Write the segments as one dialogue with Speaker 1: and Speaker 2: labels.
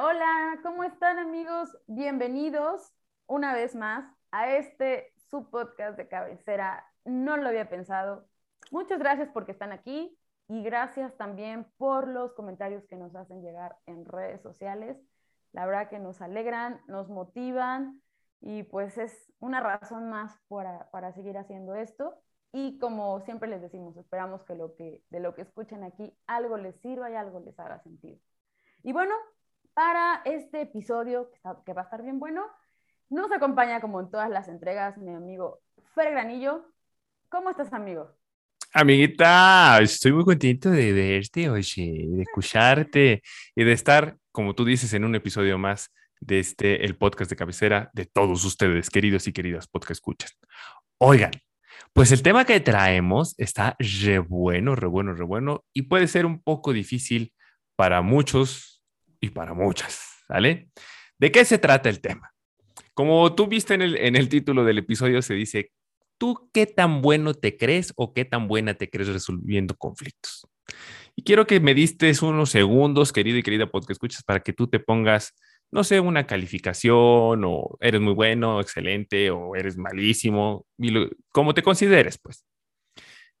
Speaker 1: Hola, ¿cómo están amigos? Bienvenidos una vez más a este su podcast de cabecera. No lo había pensado. Muchas gracias porque están aquí y gracias también por los comentarios que nos hacen llegar en redes sociales. La verdad que nos alegran, nos motivan y pues es una razón más para, para seguir haciendo esto. Y como siempre les decimos, esperamos que, lo que de lo que escuchen aquí algo les sirva y algo les haga sentido. Y bueno, para este episodio, que, va a estar bien bueno, nos acompaña como en todas las entregas mi amigo Fer Granillo. ¿Cómo estás, amigo?
Speaker 2: Amiguita, estoy muy contento de verte, oye, de escucharte y de estar, como tú dices, en un episodio más de este, el podcast de cabecera de todos ustedes, queridos y queridas podcast escuchan. Oigan, pues el tema que traemos está re bueno, re bueno, re bueno y puede ser un poco difícil para muchos y para muchas, ¿vale? ¿De qué se trata el tema? Como tú viste en el, en el título del episodio, se dice, ¿tú qué tan bueno te crees o qué tan buena te crees resolviendo conflictos? Y quiero que me distes unos segundos, querido y querida podcast escuchas, para que tú te pongas, no sé, una calificación o eres muy bueno, excelente o eres malísimo, como te consideres, pues.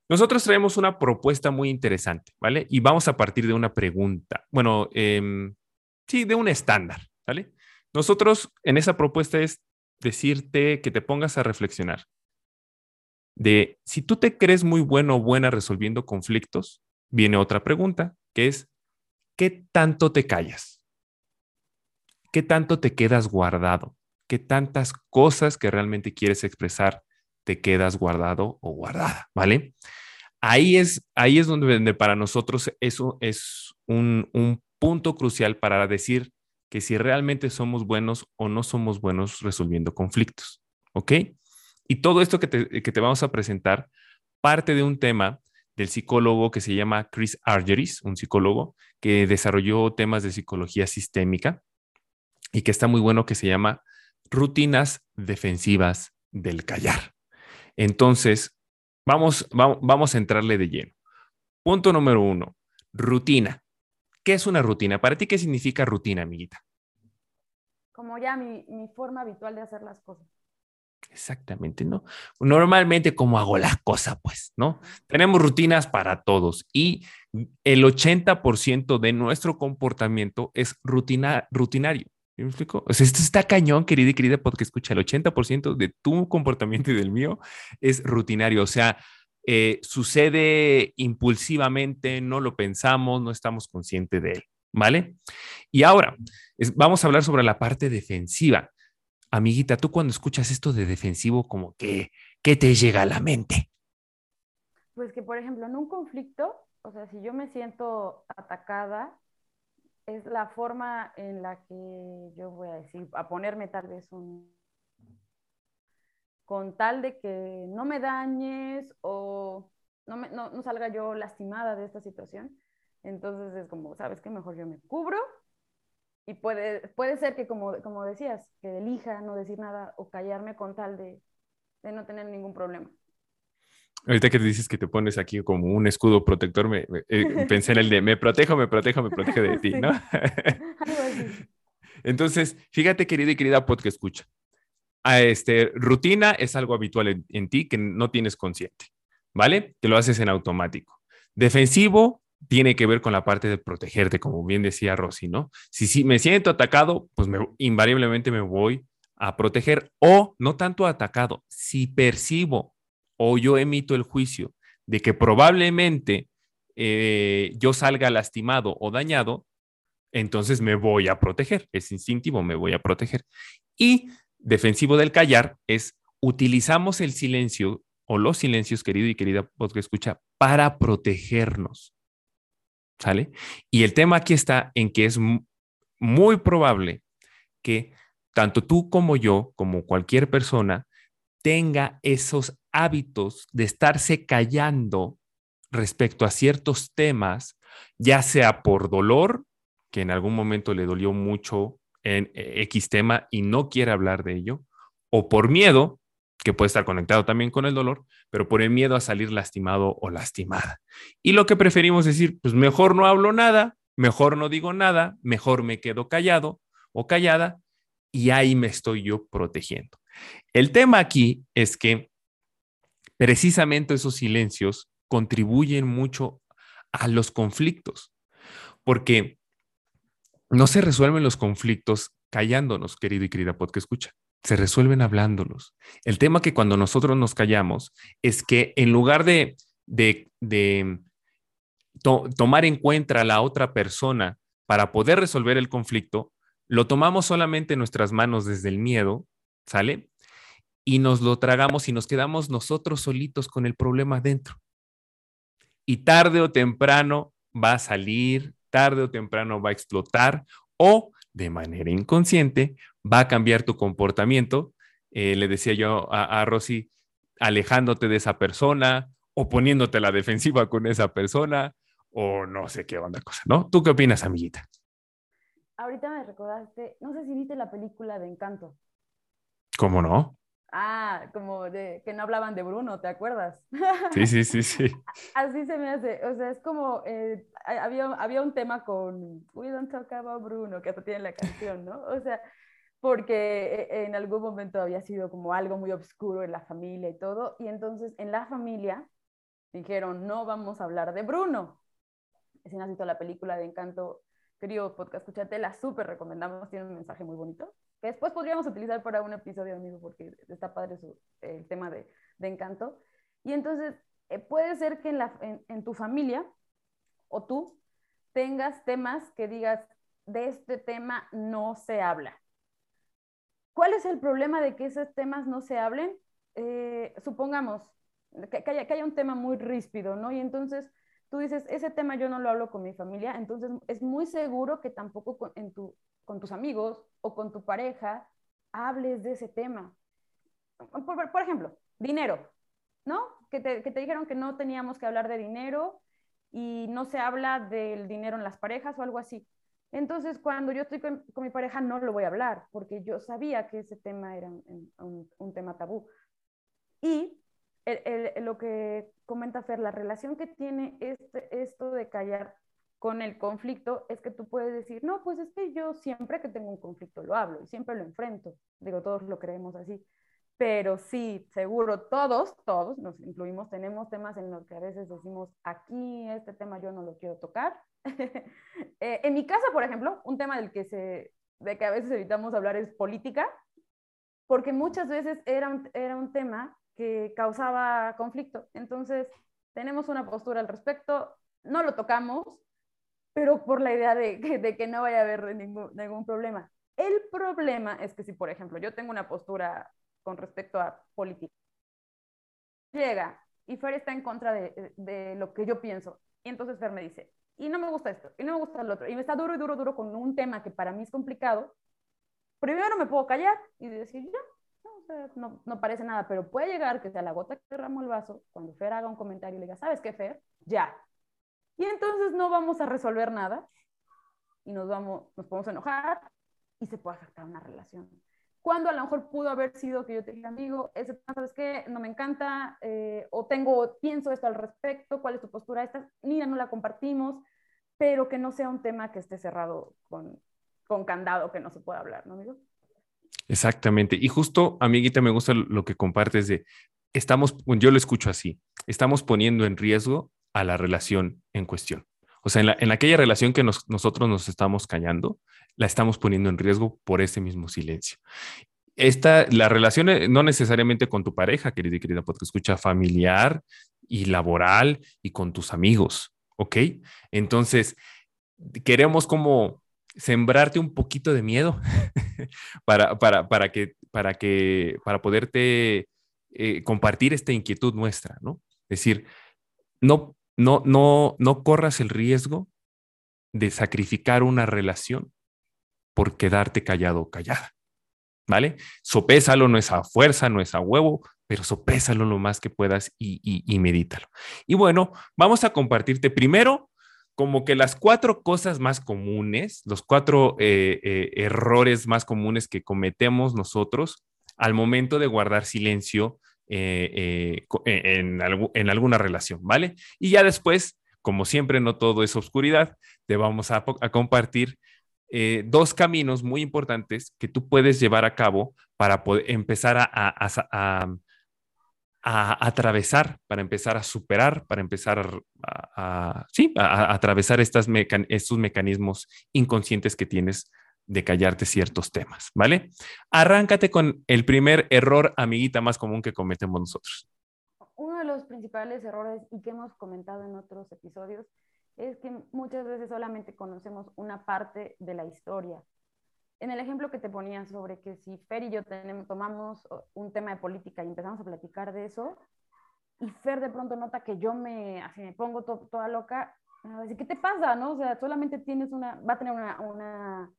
Speaker 2: Nosotros traemos una propuesta muy interesante, ¿vale? Y vamos a partir de una pregunta. Bueno, eh, sí, de un estándar, ¿vale? Nosotros en esa propuesta es decirte que te pongas a reflexionar de si tú te crees muy bueno o buena resolviendo conflictos, viene otra pregunta, que es, ¿qué tanto te callas? ¿Qué tanto te quedas guardado? ¿Qué tantas cosas que realmente quieres expresar te quedas guardado o guardada? ¿Vale? Ahí es, ahí es donde, para nosotros eso es un, un punto crucial para decir que si realmente somos buenos o no somos buenos resolviendo conflictos. ¿Ok? Y todo esto que te, vamos a presentar parte de un tema del psicólogo que se llama Chris Argeris, un psicólogo que desarrolló temas de psicología sistémica y que está muy bueno, que se llama rutinas defensivas del callar. Entonces, vamos, vamos, vamos a entrarle de lleno. Punto número uno, rutina. ¿Qué es una rutina? Para ti, ¿qué significa rutina, amiguita?
Speaker 1: Como ya mi, forma habitual de hacer las cosas.
Speaker 2: Exactamente, ¿no? Normalmente como hago las cosas, pues, ¿no? Tenemos rutinas para todos y el 80% de nuestro comportamiento es rutina, rutinario. ¿Me explico? O sea, esto está cañón, querida y querida, porque escucha, el 80% de tu comportamiento y del mío es rutinario. O sea, eh, sucede impulsivamente, no lo pensamos, no estamos conscientes de él, ¿vale? Y ahora, vamos a hablar sobre la parte defensiva. Amiguita, tú cuando escuchas esto de defensivo, como ¿qué te llega a la mente?
Speaker 1: Pues que, por ejemplo, en un conflicto, o sea, si yo me siento atacada, es la forma en la que yo voy a decir, a ponerme tal vez un, con tal de que no me dañes o no, no, salga yo lastimada de esta situación. Entonces es como, ¿sabes qué? Mejor yo me cubro y puede, puede ser que, como, como decías, que elija no decir nada o callarme con tal de, de no tener ningún problema.
Speaker 2: Ahorita que dices que te pones aquí como un escudo protector, me, eh, pensé en el de me protejo, me protejo, me protejo de ti, ¿no? Entonces, fíjate, querido y querida podcast escucha este, rutina es algo habitual en, ti que no tienes consciente, ¿vale? Que lo haces en automático. Defensivo tiene que ver con la parte de protegerte, como bien decía Rosy, ¿no? Si, si me siento atacado, pues invariablemente me voy a proteger o no tanto atacado, si percibo o yo emito el juicio de que probablemente eh, yo salga lastimado o dañado, entonces me voy a proteger, es instintivo, me voy a proteger. Y defensivo del callar es utilizamos el silencio o los silencios, querido y querida podcast escucha, para protegernos. ¿Sale? Y el tema aquí está en que es muy probable que tanto tú como yo, como cualquier persona, tenga esos hábitos de estarse callando respecto a ciertos temas, ya sea por dolor, que en algún momento le dolió mucho en eh, X tema y no quiere hablar de ello, o por miedo, que puede estar conectado también con el dolor, pero por el miedo a salir lastimado o lastimada. Y lo que preferimos decir, pues mejor no hablo nada, mejor no digo nada, mejor me quedo callado o callada y ahí me estoy yo protegiendo. El tema aquí es que precisamente esos silencios contribuyen mucho a los conflictos, porque no se resuelven los conflictos callándonos, querido y querida podcast escucha. Se resuelven hablándolos. El tema que cuando nosotros nos callamos es que en lugar de, de, tomar en cuenta a la otra persona para poder resolver el conflicto, lo tomamos solamente en nuestras manos desde el miedo, ¿sale? y nos lo tragamos y nos quedamos nosotros solitos con el problema dentro. Y tarde o temprano va a salir, tarde o temprano va a explotar o de manera inconsciente va a cambiar tu comportamiento. Eh, le decía yo a, a Rosy, alejándote de esa persona o poniéndote la defensiva con esa persona o no sé qué onda cosa, ¿no? ¿Tú qué opinas, amiguita?
Speaker 1: Ahorita me recordaste, no sé si viste la película de Encanto.
Speaker 2: ¿Cómo no?
Speaker 1: Ah, como de que no hablaban de Bruno, ¿te acuerdas?
Speaker 2: Sí, sí, sí, sí.
Speaker 1: Así se me hace, o sea, es como, eh, había, había un tema con We Don't Talk About Bruno, que hasta tiene la canción, ¿no? O sea, porque e, en algún momento había sido como algo muy oscuro en la familia y todo, y entonces en la familia dijeron, no vamos a hablar de Bruno. Si no has visto la película de Encanto, querido podcast, escúchate, la súper recomendamos, tiene un mensaje muy bonito que después podríamos utilizar para un episodio, amigo, porque está padre el tema de, de, encanto. Y entonces, eh, puede ser que en, la, en, tu familia o tú tengas temas que digas, de este tema no se habla. ¿Cuál es el problema de que esos temas no se hablen? Eh, supongamos que, que, haya, que haya un tema muy ríspido, ¿no? Y entonces tú dices, ese tema yo no lo hablo con mi familia, entonces es muy seguro que tampoco en tu, con tus amigos o con tu pareja hables de ese tema. Por, por ejemplo, dinero, ¿no? Que te, que te, dijeron que no teníamos que hablar de dinero y no se habla del dinero en las parejas o algo así. Entonces, cuando yo estoy con, con mi pareja, no lo voy a hablar, porque yo sabía que ese tema era un, un, tema tabú. Y el, el, lo que comenta Fer, la relación que tiene este, esto de callar con el conflicto es que tú puedes decir, no, pues es que yo siempre que tengo un conflicto lo hablo y siempre lo enfrento. Digo, todos lo creemos así. Pero sí, seguro, todos, todos nos incluimos, tenemos temas en los que a veces decimos, aquí este tema yo no lo quiero tocar. eh, en mi casa, por ejemplo, un tema del que, se, de que a veces evitamos hablar es política, porque muchas veces era un, era un tema que causaba conflicto. Entonces, tenemos una postura al respecto, no lo tocamos, pero por la idea de, que no vaya a haber ningún, problema. El problema es que si, por ejemplo, yo tengo una postura con respecto a política, llega y Fer está en contra de, de, lo que yo pienso, y entonces Fer me dice, y no me gusta esto, y no me gusta lo otro, y me está duro y duro, duro con un tema que para mí es complicado, primero me puedo callar y decir, ya, no, no, parece nada, pero puede llegar que sea la gota que derramó el vaso, cuando Fer haga un comentario y le diga, ¿sabes qué, Fer? Ya. Y entonces no vamos a resolver nada y nos, vamos, nos podemos enojar y se puede afectar una relación. Cuando a lo mejor pudo haber sido que yo te diga, amigo, ese ¿sabes qué? No me encanta, eh, o tengo, pienso esto al respecto, ¿cuál es tu postura? Esta, mira, no la compartimos, pero que no sea un tema que esté cerrado con, con candado, que no se pueda hablar, ¿no, amigo?
Speaker 2: Exactamente. Y justo, amiguita, me gusta lo que compartes de, estamos, yo lo escucho así, estamos poniendo en riesgo a la relación en cuestión. O sea, en, la, en aquella relación que nos, nosotros nos estamos callando, la estamos poniendo en riesgo por ese mismo silencio. Esta, la relación eh, no necesariamente con tu pareja, querida y querida, porque escucha familiar y laboral y con tus amigos, ¿ok? Entonces, queremos como sembrarte un poquito de miedo para, para, para, que, para, que, para poderte eh, compartir esta inquietud nuestra, ¿no? Es decir, no, no, no, no corras el riesgo de sacrificar una relación por quedarte callado o callada, ¿vale? Sopésalo, no es a fuerza, no es a huevo, pero sopésalo lo más que puedas y, y, medítalo. Y bueno, vamos a compartirte primero como que las cuatro cosas más comunes, los cuatro eh, eh, errores más comunes que cometemos nosotros al momento de guardar silencio eh, en, en, alguna relación, ¿vale? Y ya después, como siempre, no todo es oscuridad, te vamos a, compartir dos caminos muy importantes que tú puedes llevar a cabo para empezar a, atravesar, para empezar a superar, para empezar a, sí, atravesar estas estos mecanismos inconscientes que tienes de callarte ciertos temas, ¿vale? Arráncate con el primer error, amiguita, más común que cometemos nosotros.
Speaker 1: Uno de los principales errores y que hemos comentado en otros episodios es que muchas veces solamente conocemos una parte de la historia en el ejemplo que te ponía sobre que si Fer y yo tomamos un tema de política y empezamos a platicar de eso, y Fer de pronto nota que yo me, pongo toda loca, ¿qué te pasa? ¿no? O sea, solamente tienes una, va a tener una,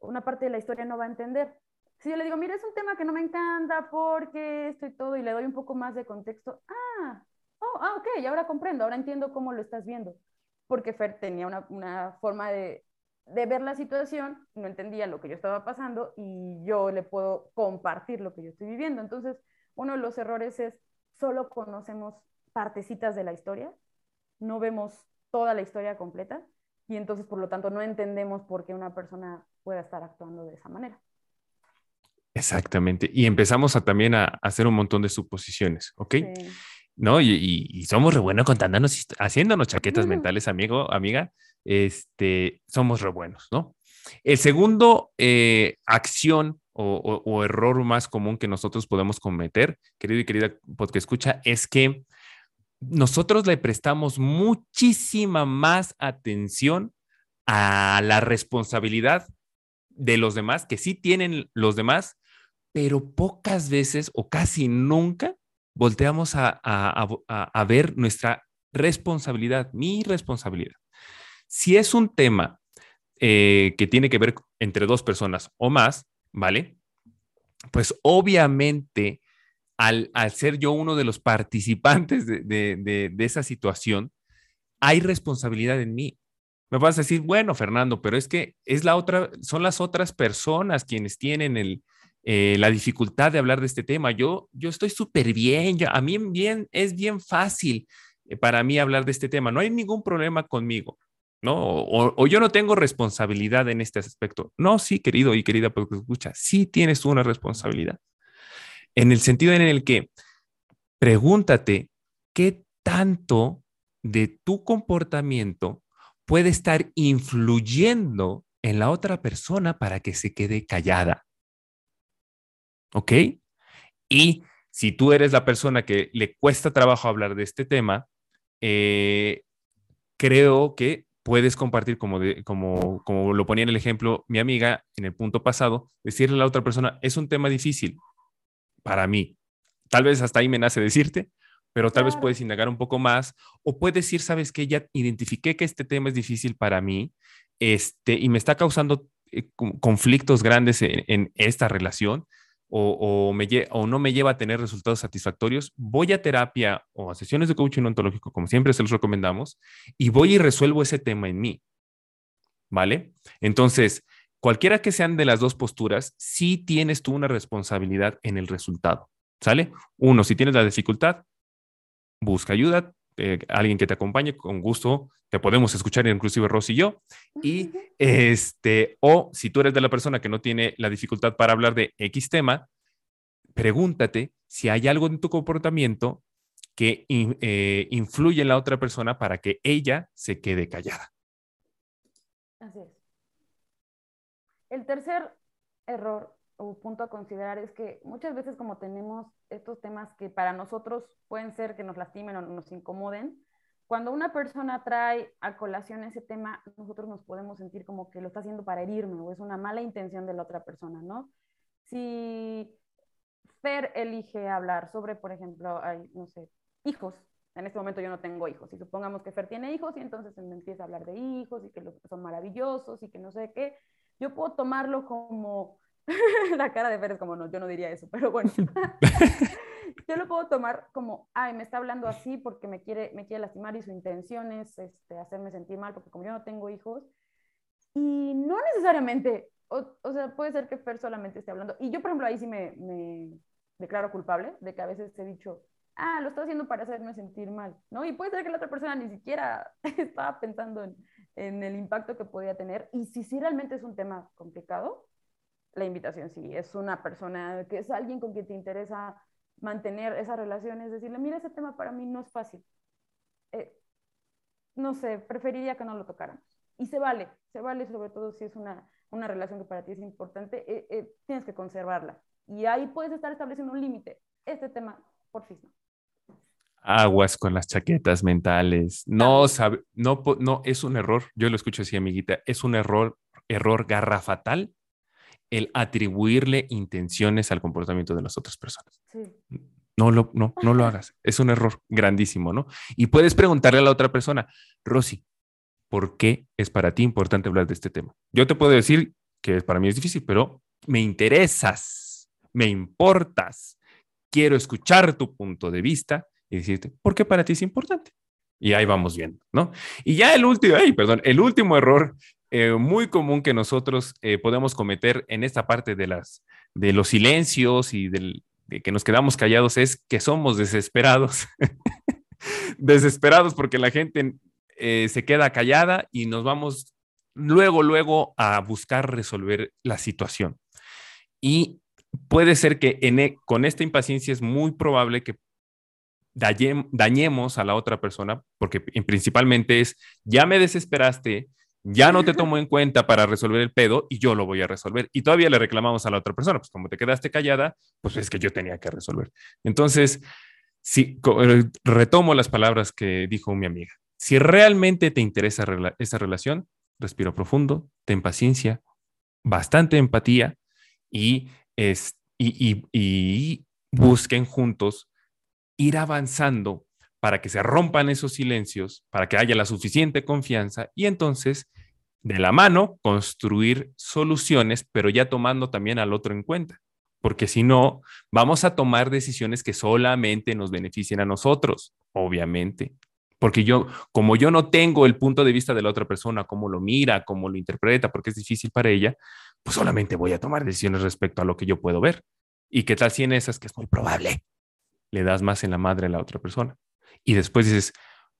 Speaker 1: una parte de la historia, no va a entender. Si yo le digo, mira, es un tema que no me encanta porque estoy todo y le doy un poco más de contexto, ah, oh, ah, ok, ahora comprendo, ahora entiendo cómo lo estás viendo. Porque Fer tenía una, una forma de, de ver la situación, no entendía lo que yo estaba pasando y yo le puedo compartir lo que yo estoy viviendo. Entonces, uno de los errores es solo conocemos partecitas de la historia, no vemos toda la historia completa y entonces, por lo tanto, no entendemos por qué una persona pueda estar actuando de esa manera.
Speaker 2: Exactamente. Y empezamos a, también a, hacer un montón de suposiciones, ¿ok? ¿No? Y, somos re buenos contándonos, haciéndonos chaquetas mentales, amigo, amiga este, somos re buenos, ¿no? El segundo eh, acción o, error más común que nosotros podemos cometer, querido y querida porque escucha, es que nosotros le prestamos muchísima más atención a la responsabilidad de los demás, que sí tienen los demás, pero pocas veces o casi nunca volteamos a ver nuestra responsabilidad, mi responsabilidad. Si es un tema eh, que tiene que ver entre dos personas o más, ¿vale? Pues obviamente, al, ser yo uno de los participantes de, esa situación, hay responsabilidad en mí. Me vas a decir, bueno, Fernando, pero es que es la otra, son las otras personas quienes tienen el, eh, la dificultad de hablar de este tema. Yo, yo estoy súper bien, a mí bien, es bien fácil eh, para mí hablar de este tema, no hay ningún problema conmigo. ¿no? O, yo no tengo responsabilidad en este aspecto. No, sí, querido y querida, porque escucha, sí tienes una responsabilidad. En el sentido en el que pregúntate qué tanto de tu comportamiento puede estar influyendo en la otra persona para que se quede callada. ¿Ok? Y si tú eres la persona que le cuesta trabajo hablar de este tema, eh, creo que puedes compartir, como, como, como lo ponía en el ejemplo mi amiga en el punto pasado, decirle a la otra persona, es un tema difícil para mí. Tal vez hasta ahí me nace decirte, pero tal vez puedes indagar un poco más o puedes decir, sabes que ya identifiqué que este tema es difícil para mí este, y me está causando eh, conflictos grandes en esta relación o, me, o no me lleva a tener resultados satisfactorios, voy a terapia o a sesiones de coaching ontológico, como siempre se los recomendamos, y voy y resuelvo ese tema en mí. ¿Vale? Entonces, cualquiera que sean de las dos posturas, sí tienes tú una responsabilidad en el resultado. ¿Sale? Uno, si tienes la dificultad, busca ayuda, eh, alguien que te acompañe, con gusto te podemos escuchar, inclusive Rosy y yo. Y este, o si tú eres de la persona que no tiene la dificultad para hablar de X tema, pregúntate si hay algo en tu comportamiento que eh, influye en la otra persona para que ella se quede callada.
Speaker 1: Así es. El tercer error o punto a considerar es que muchas veces como tenemos estos temas que para nosotros pueden ser que nos lastimen o nos incomoden, cuando una persona trae a colación ese tema, nosotros nos podemos sentir como que lo está haciendo para herirme o es una mala intención de la otra persona, ¿no? Si Fer elige hablar sobre, por ejemplo, hay, no sé, hijos. En este momento yo no tengo hijos. Y supongamos que Fer tiene hijos y entonces me empieza a hablar de hijos y que son maravillosos y que no sé qué. Yo puedo tomarlo como... la cara de es como, no, yo no diría eso, pero bueno. yo lo puedo tomar como, ay, me está hablando así porque me quiere, me quiere lastimar y su intención es este, hacerme sentir mal porque como yo no tengo hijos. Y no necesariamente o, sea, puede ser que Fer solamente esté hablando. Y yo, por ejemplo, ahí sí me, declaro culpable de que a veces he dicho, ah, lo estoy haciendo para hacerme sentir mal, ¿no? Y puede ser que la otra persona ni siquiera estaba pensando en, el impacto que podía tener. Y si sí realmente es un tema complicado, la invitación sí, es una persona que es alguien con quien te interesa mantener esa relación, es decirle, mira, ese tema para mí no es fácil. Eh, no sé, preferiría que no lo tocáramos. Y se vale, se vale sobre todo si es una una relación que para ti es importante, eh, eh, tienes que conservarla. Y ahí puedes estar estableciendo un límite. Este tema, por sí no.
Speaker 2: Aguas con las chaquetas mentales. No, sabe, no, no, es un error. Yo lo escucho así, amiguita. Es un error, error garrafatal el atribuirle intenciones al comportamiento de las otras personas. Sí. No lo, no, no lo hagas. Es un error grandísimo, ¿no? Y puedes preguntarle a la otra persona, Rosy, por qué es para ti importante hablar de este tema. Yo te puedo decir que para mí es difícil, pero me interesas, me importas, quiero escuchar tu punto de vista y decirte, ¿por qué para ti es importante? Y ahí vamos viendo, ¿no? Y ya el último, ay, perdón, el último error eh, muy común que nosotros eh, podemos cometer en esta parte de, las, de los silencios y del, de que nos quedamos callados es que somos desesperados. desesperados porque la gente eh, se queda callada y nos vamos luego, luego a buscar resolver la situación. Y puede ser que e, con esta impaciencia es muy probable que dañemos a la otra persona, porque principalmente es, ya me desesperaste, ya no te tomo en cuenta para resolver el pedo y yo lo voy a resolver. Y todavía le reclamamos a la otra persona, pues como te quedaste callada, pues es que yo tenía que resolver. Entonces, si eh, retomo las palabras que dijo mi amiga. Si realmente te interesa esa relación, respiro profundo, ten paciencia, bastante empatía y, es, y, busquen juntos ir avanzando para que se rompan esos silencios, para que haya la suficiente confianza y entonces de la mano construir soluciones, pero ya tomando también al otro en cuenta. Porque si no, vamos a tomar decisiones que solamente nos beneficien a nosotros, obviamente. Porque yo, como yo no tengo el punto de vista de la otra persona, cómo lo mira, cómo lo interpreta, porque es difícil para ella, pues solamente voy a tomar decisiones respecto a lo que yo puedo ver. ¿Y qué tal si en esas, que es muy probable, le das más en la madre a la otra persona? Y después dices,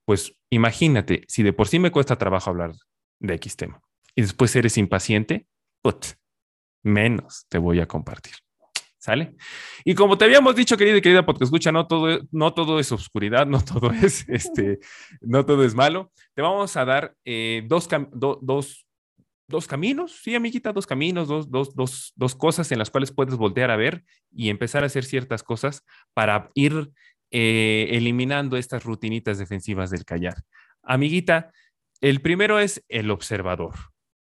Speaker 2: pues imagínate, si de por sí me cuesta trabajo hablar de X tema y después eres impaciente, put, menos te voy a compartir. ¿Sale? Y como te habíamos dicho, querida y querida porque escucha, no todo, no todo es oscuridad, no todo es, este, no todo es malo. Te vamos a dar eh, dos, dos, dos caminos, sí, amiguita, dos caminos, dos, dos, dos cosas en las cuales puedes voltear a ver y empezar a hacer ciertas cosas para ir eh, eliminando estas rutinitas defensivas del callar. Amiguita, el primero es el observador.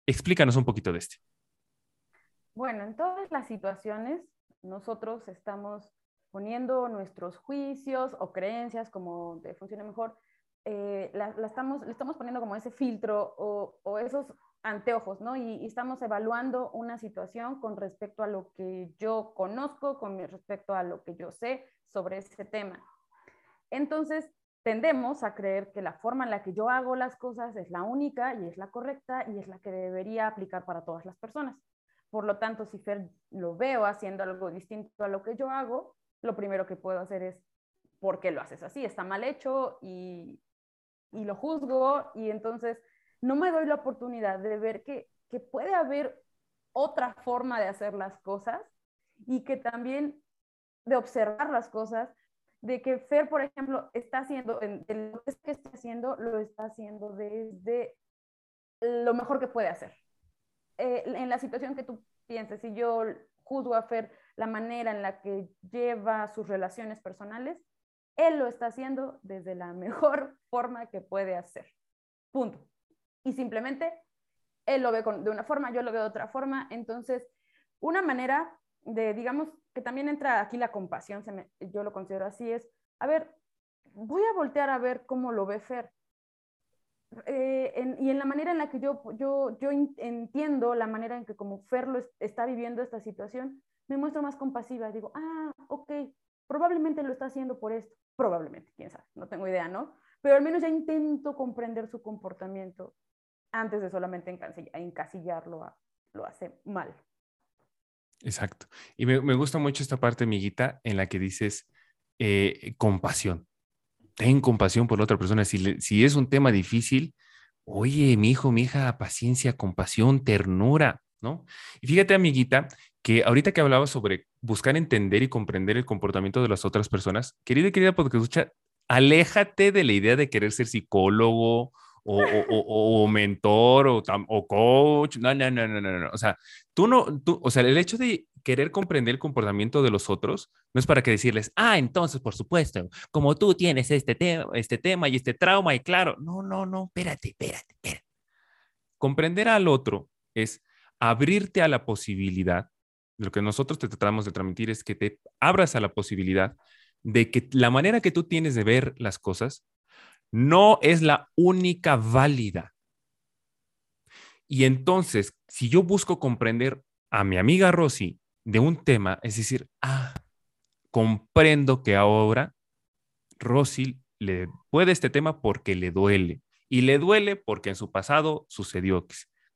Speaker 2: Explícanos un poquito de este.
Speaker 1: Bueno, en todas las situaciones nosotros estamos poniendo nuestros juicios o creencias, como te funcione mejor, eh, la, estamos, le estamos poniendo como ese filtro o, esos anteojos, ¿no? Y, estamos evaluando una situación con respecto a lo que yo conozco, con respecto a lo que yo sé sobre ese tema. Entonces, tendemos a creer que la forma en la que yo hago las cosas es la única y es la correcta y es la que debería aplicar para todas las personas. Por lo tanto, si Fer lo veo haciendo algo distinto a lo que yo hago, lo primero que puedo hacer es, ¿por qué lo haces así? Está mal hecho y, y lo juzgo y entonces no me doy la oportunidad de ver que, que puede haber otra forma de hacer las cosas y que también de observar las cosas, de que Fer, por ejemplo, está haciendo, en, lo que está haciendo, lo está haciendo desde lo mejor que puede hacer. Eh, en la situación que tú pienses, si yo juzgo a Fer la manera en la que lleva sus relaciones personales, él lo está haciendo desde la mejor forma que puede hacer. Punto. Y simplemente él lo ve de una forma, yo lo veo de otra forma. Entonces, una manera de, digamos, que también entra aquí la compasión, yo lo considero así, es, a ver, voy a voltear a ver cómo lo ve Fer. Eh, y en la manera en la que yo, yo, yo entiendo la manera en que como Fer lo está viviendo esta situación, me muestro más compasiva. Digo, ah, ok, probablemente lo está haciendo por esto. Probablemente, quién sabe, no tengo idea, ¿no? Pero al menos ya intento comprender su comportamiento antes de solamente encasillarlo lo hace mal.
Speaker 2: Exacto. Y me, gusta mucho esta parte, amiguita, en la que dices eh, compasión ten compasión por la otra persona. Si, si es un tema difícil, oye, mi hijo, mi hija, paciencia, compasión, ternura, ¿no? Y fíjate, amiguita, que ahorita que hablaba sobre buscar entender y comprender el comportamiento de las otras personas, querida y querida, porque escucha, aléjate de la idea de querer ser psicólogo o, o, mentor o, o, coach. No, no, no, no, no, no. O sea, tú no, tú, o sea, el hecho de querer comprender el comportamiento de los otros no es para que decirles, ah, entonces, por supuesto, como tú tienes este tema, este tema y este trauma, y claro, no, no, no, espérate, espérate, espérate. Comprender al otro es abrirte a la posibilidad, lo que nosotros te tratamos de transmitir es que te abras a la posibilidad de que la manera que tú tienes de ver las cosas no es la única válida. Y entonces, si yo busco comprender a mi amiga Rosy de un tema, es decir, ah, comprendo que ahora Rosy le puede este tema porque le duele. Y le duele porque en su pasado sucedió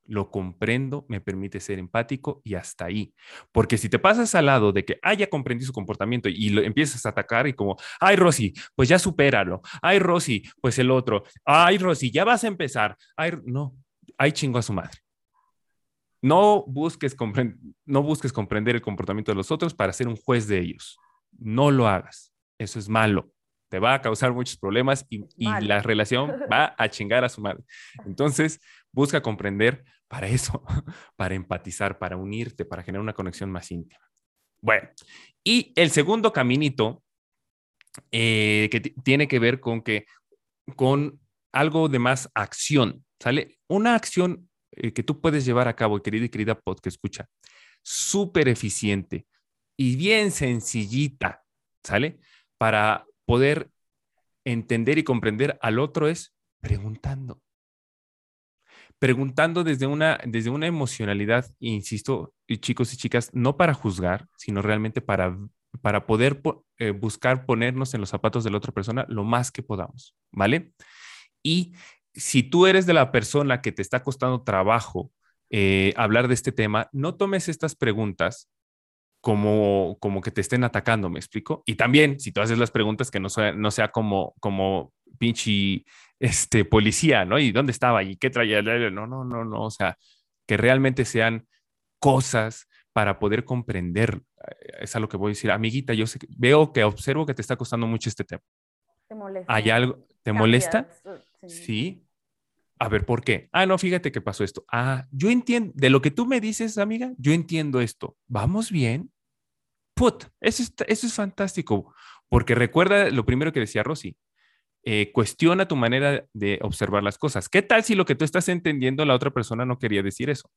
Speaker 2: lo comprendo, me permite ser empático y hasta ahí. Porque si te pasas al lado de que, ah, ya comprendí su comportamiento y lo empiezas a atacar y como, ay, Rosy, pues ya supéralo. Ay, Rosy, pues el otro. Ay, Rosy, ya vas a empezar. Ay, no, ay, chingo a su madre. No busques, no busques comprender el comportamiento de los otros para ser un juez de ellos. No lo hagas. Eso es malo. Te va a causar muchos problemas y, y la relación va a chingar a su madre. Entonces, busca comprender para eso, para empatizar, para unirte, para generar una conexión más íntima. Bueno, y el segundo caminito eh, que tiene que ver con que con algo de más acción, ¿sale? Una acción eh, que tú puedes llevar a cabo, querida y querida pod que escucha, súper eficiente y bien sencillita, ¿sale? Para poder entender y comprender al otro es preguntando preguntando desde una, desde una emocionalidad, insisto, chicos y chicas, no para juzgar, sino realmente para, para poder eh, buscar ponernos en los zapatos de la otra persona lo más que podamos, ¿vale? Y si tú eres de la persona que te está costando trabajo eh, hablar de este tema, no tomes estas preguntas como, como que te estén atacando, ¿me explico? Y también, si tú haces las preguntas, que no sea, no sea como, como pinche este, policía, ¿no? ¿Y dónde estaba? ¿Y qué traía? No, no, no, no, o sea, que realmente sean cosas para poder comprender. Eh, es a lo que voy a decir, amiguita, yo sé, veo que observo que te está costando mucho este tema.
Speaker 1: ¿Te molesta?
Speaker 2: ¿Hay algo? ¿Te molesta? Sí. A ver, ¿por qué? Ah, no, fíjate que pasó esto. Ah, yo entiendo, de lo que tú me dices, amiga, yo entiendo esto. ¿Vamos bien? Put, eso eso es fantástico, porque recuerda lo primero que decía Rosy, eh, cuestiona tu manera de observar las cosas. ¿Qué tal si lo que tú estás entendiendo la otra persona no quería decir eso?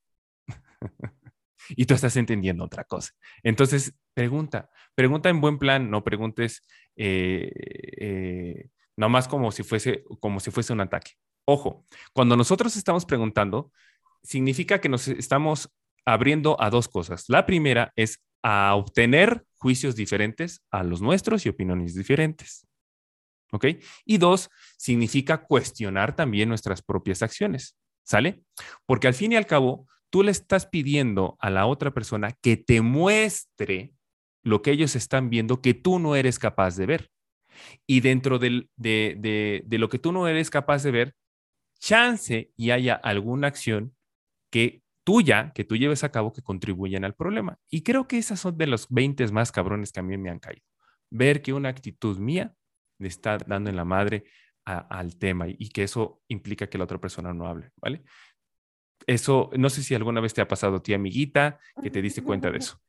Speaker 2: y tú estás entendiendo otra cosa. Entonces, pregunta, pregunta en buen plan, no preguntes eh, eh, nomás como si, fuese, como si fuese un ataque. Ojo, cuando nosotros estamos preguntando, significa que nos estamos abriendo a dos cosas. La primera es a obtener juicios diferentes a los nuestros y opiniones diferentes. ¿ok? Y dos, significa cuestionar también nuestras propias acciones, ¿sale? Porque al fin y al cabo, tú le estás pidiendo a la otra persona que te muestre lo que ellos están viendo que tú no eres capaz de ver. Y dentro de, de lo que tú no eres capaz de ver, chance y haya alguna acción que tuya, que tú lleves a cabo que contribuyan al problema. Y creo que esas son de los 20 más cabrones que a mí me han caído. Ver que una actitud mía le está dando en la madre al tema y, que eso implica que la otra persona no hable, ¿vale? Eso, no sé si alguna vez te ha pasado a ti, amiguita, que te diste cuenta de eso.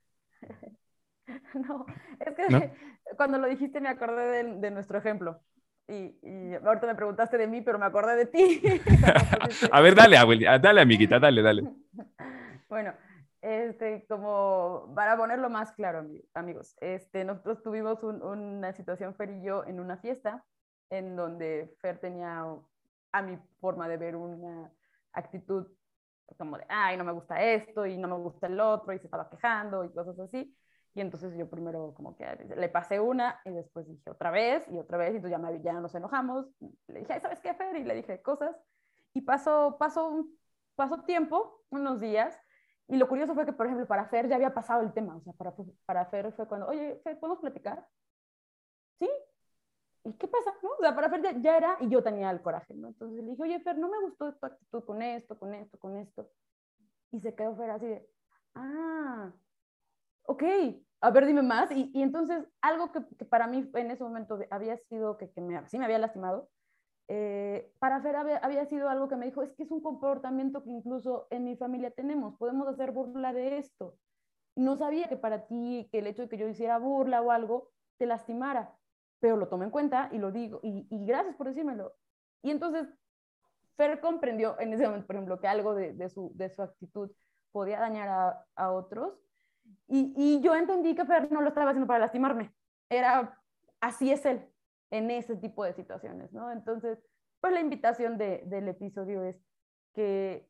Speaker 1: No, es que cuando lo dijiste me acordé de, nuestro ejemplo. Y, ahorita me preguntaste de mí, pero me acordé de ti.
Speaker 2: a ver, dale, dale, amiguita, dale, dale.
Speaker 1: Bueno, Este, como para ponerlo más claro, amigos, este, nosotros tuvimos una situación, Fer y yo, en una fiesta, en donde Fer tenía, a mi forma de ver, una actitud como de, ay, no me gusta esto y no me gusta el otro, y se estaba quejando y cosas así. Y entonces yo primero como que le pasé una y después dije otra vez y otra vez y entonces ya, me, ya nos enojamos. Le dije, ¿sabes qué, Fer? Y le dije cosas. Y pasó, pasó, pasó tiempo, unos días, y lo curioso fue que, por ejemplo, para Fer ya había pasado el tema. O sea, para, para Fer fue cuando, oye, Fer, ¿podemos platicar? Sí. ¿Y qué pasa? ¿No? O sea, para Fer ya, ya, era y yo tenía el coraje, ¿no? Entonces le dije, oye, Fer, no me gustó tu actitud con esto, con esto, con esto. Y se quedó Fer así de, ah, ok, a ver, dime más. Y, y entonces algo que, que, para mí en ese momento había sido que, que me, sí me había lastimado, eh, para Fer había, sido algo que me dijo, es que es un comportamiento que incluso en mi familia tenemos, podemos hacer burla de esto. No sabía que para ti, que el hecho de que yo hiciera burla o algo, te lastimara, pero lo tomé en cuenta y lo digo, y, gracias por decírmelo. Y entonces Fer comprendió en ese momento, por ejemplo, que algo de, su, de su actitud podía dañar a, a otros, y, y yo entendí que Fer no lo estaba haciendo para lastimarme, era, así es él, en ese tipo de situaciones, ¿no? Entonces, pues la invitación de, del episodio es que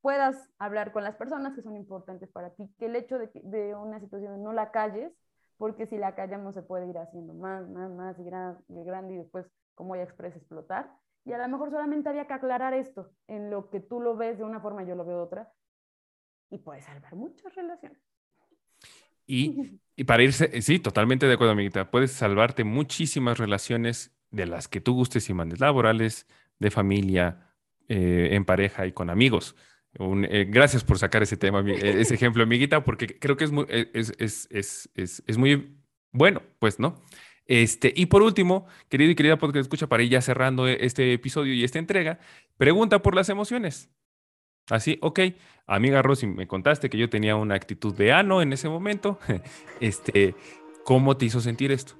Speaker 1: puedas hablar con las personas que son importantes para ti, que el hecho de, de una situación no la calles, porque si la callamos se puede ir haciendo más, más, más y, gran, y grande y después, como ya expresa, explotar. Y a lo mejor solamente había que aclarar esto, en lo que tú lo ves de una forma, yo lo veo de otra, y puede salvar muchas relaciones.
Speaker 2: Y, y, para irse, sí, totalmente de acuerdo, amiguita. Puedes salvarte muchísimas relaciones de las que tú gustes y mandes, laborales, de familia, eh, en pareja y con amigos. Eh, gracias por sacar ese tema, ese ejemplo, amiguita, porque creo que es muy, es, es, es, es, muy bueno, pues, ¿no? Este, y por último, querido y querida podcast escucha, para ir ya cerrando este episodio y esta entrega, pregunta por las emociones. Así, ok, amiga Rosy, me contaste que yo tenía una actitud de ano en ese momento. Este, ¿cómo te hizo sentir esto?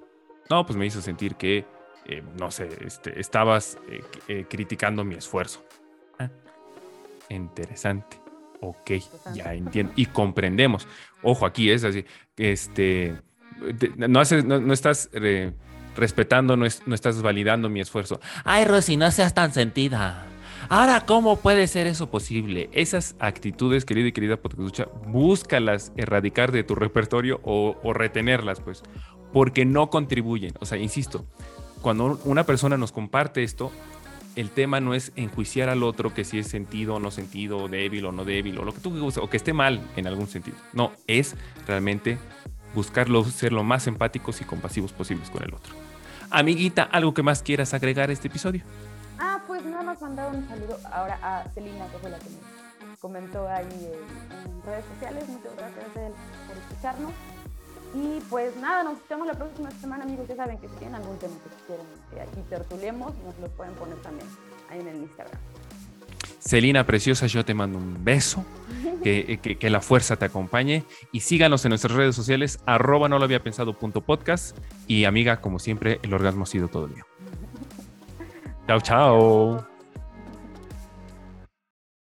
Speaker 2: No, pues me hizo sentir que, eh, no sé, este, estabas eh, eh, criticando mi esfuerzo. Ah, interesante. Ok, ya entiendo. Y comprendemos. Ojo, aquí es así. Este, no, haces, no, estás respetando, no, no estás validando mi esfuerzo. Ay, Rosy, no seas tan sentida. Ahora, ¿cómo puede ser eso posible? Esas actitudes, querida y querida escucha, búscalas erradicar de tu repertorio o, retenerlas, pues, porque no contribuyen. O sea, insisto, cuando una persona nos comparte esto, el tema no es enjuiciar al otro que si es sentido o no sentido, débil o no débil, o lo que tú gustes, o que esté mal en algún sentido. No, es realmente buscarlo, ser lo más empáticos y compasivos posibles con el otro. Amiguita, ¿algo que más quieras agregar a este episodio?
Speaker 1: Mandar un saludo ahora a Celina, que fue la que me comentó ahí en, redes sociales. Muchas gracias por escucharnos. Y pues nada, nos vemos la próxima semana, amigos. Ya saben que si tienen algún tema que quieren que aquí tertuliemos, nos lo pueden poner también ahí en el Instagram.
Speaker 2: Celina Preciosa, yo te mando un beso, que, que, que, la fuerza te acompañe y síganos en nuestras redes sociales, arroba no lo había pensado punto podcast y amiga, como siempre, el orgasmo ha sido todo mío. Chao, chao.